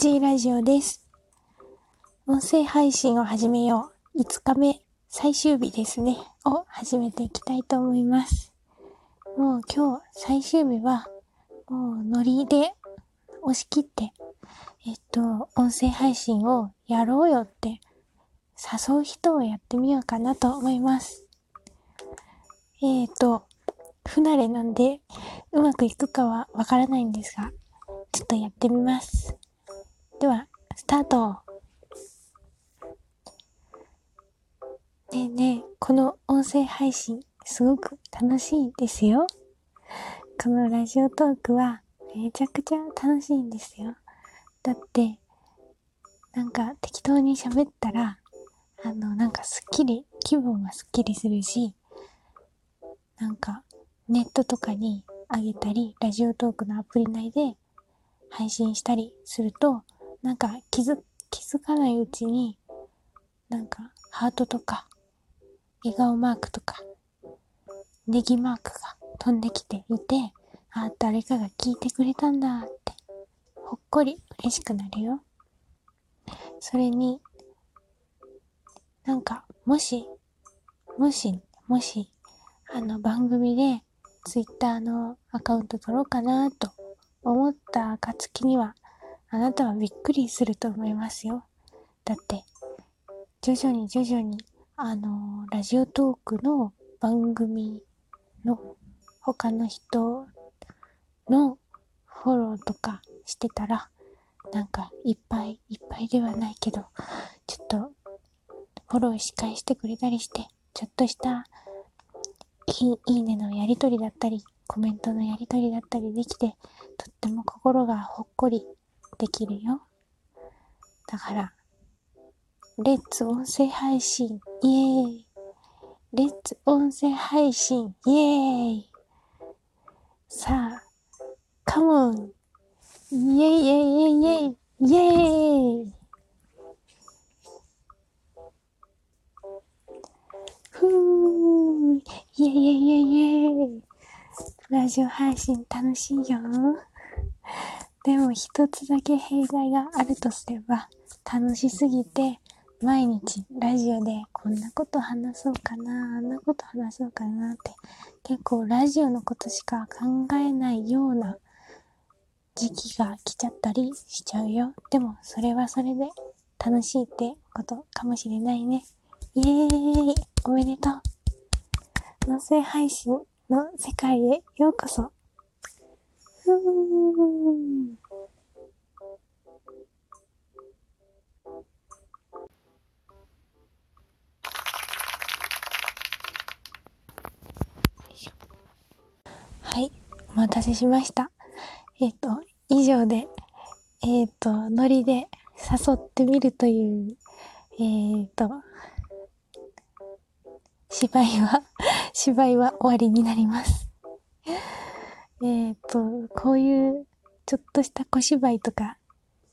G ラジオです。音声配信を始めよう。5日目、最終日ですね。を始めていきたいと思います。もう今日、最終日は、もうノリで押し切って、えっと、音声配信をやろうよって誘う人をやってみようかなと思います。えっ、と、不慣れなんで、うまくいくかはわからないんですが、ちょっとやってみます。では、スタートねえねえ、この音声配信、すごく楽しいですよ。このラジオトークは、めちゃくちゃ楽しいんですよ。だって、なんか適当に喋ったら、あの、なんかすっきり、気分がすっきりするし、なんか、ネットとかに上げたり、ラジオトークのアプリ内で配信したりすると、なんか気づ、気づかないうちに、なんかハートとか、笑顔マークとか、ネギマークが飛んできていて、あ、誰かが聞いてくれたんだって、ほっこり嬉しくなるよ。それに、なんか、もし、もし、もし、あの番組でツイッターのアカウント取ろうかなと思った暁には、あなたはびっくりすると思いますよ。だって、徐々に徐々に、あの、ラジオトークの番組の他の人のフォローとかしてたら、なんかいっぱいいっぱいではないけど、ちょっとフォローし返してくれたりして、ちょっとしたいいねのやりとりだったり、コメントのやりとりだったりできて、とっても心がほっこりできるよ。だから、レッツ音声配信、イエーイ。レッツ音声配信、イエーイ。さあ、カモン。イエイイエイイエイイエイ。イエーイ。ふーイエイイエイイエイイエイ。ラジオ配信楽しいよ。でも一つだけ弊害があるとすれば、楽しすぎて、毎日ラジオでこんなこと話そうかな、あんなこと話そうかなって、結構ラジオのことしか考えないような時期が来ちゃったりしちゃうよ。でもそれはそれで楽しいってことかもしれないね。イエーイおめでとう音声配信の世界へようこそふーは待たせしました。えっ、ー、と、以上で、えっ、ー、と、ノリで誘ってみるという、えっ、ー、と、芝居は 芝居は終わりになりますえっと、こういうちょっとした小芝居とか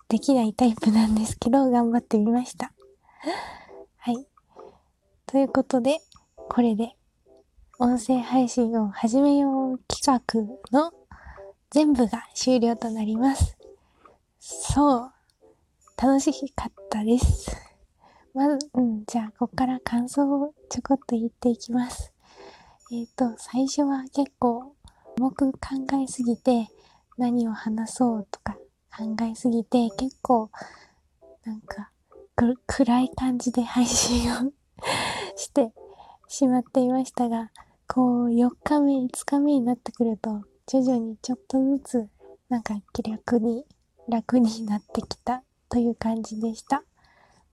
できないタイプなんですけど、頑張ってみました。はい。ということで、これで音声配信を始めよう企画の全部が終了となります。そう。楽しかったです。まず、うん、じゃあ、ここから感想をちょこっと言っていきます。えっ、ー、と、最初は結構、重く考えすぎて、何を話そうとか考えすぎて、結構、なんか、暗い感じで配信を してしまっていましたが、こう、4日目、5日目になってくると、徐々にちょっとずつ、なんか気楽に、楽になってきたという感じでした。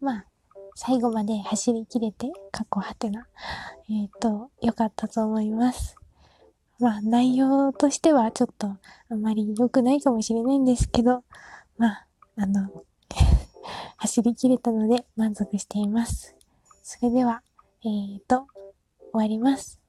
まあ、最後まで走り切れて、過去はてな、えっ、ー、と、良かったと思います。まあ、内容としてはちょっとあまり良くないかもしれないんですけど、まあ、あの 走り切れたので満足しています。それでは、えっ、ー、と、終わります。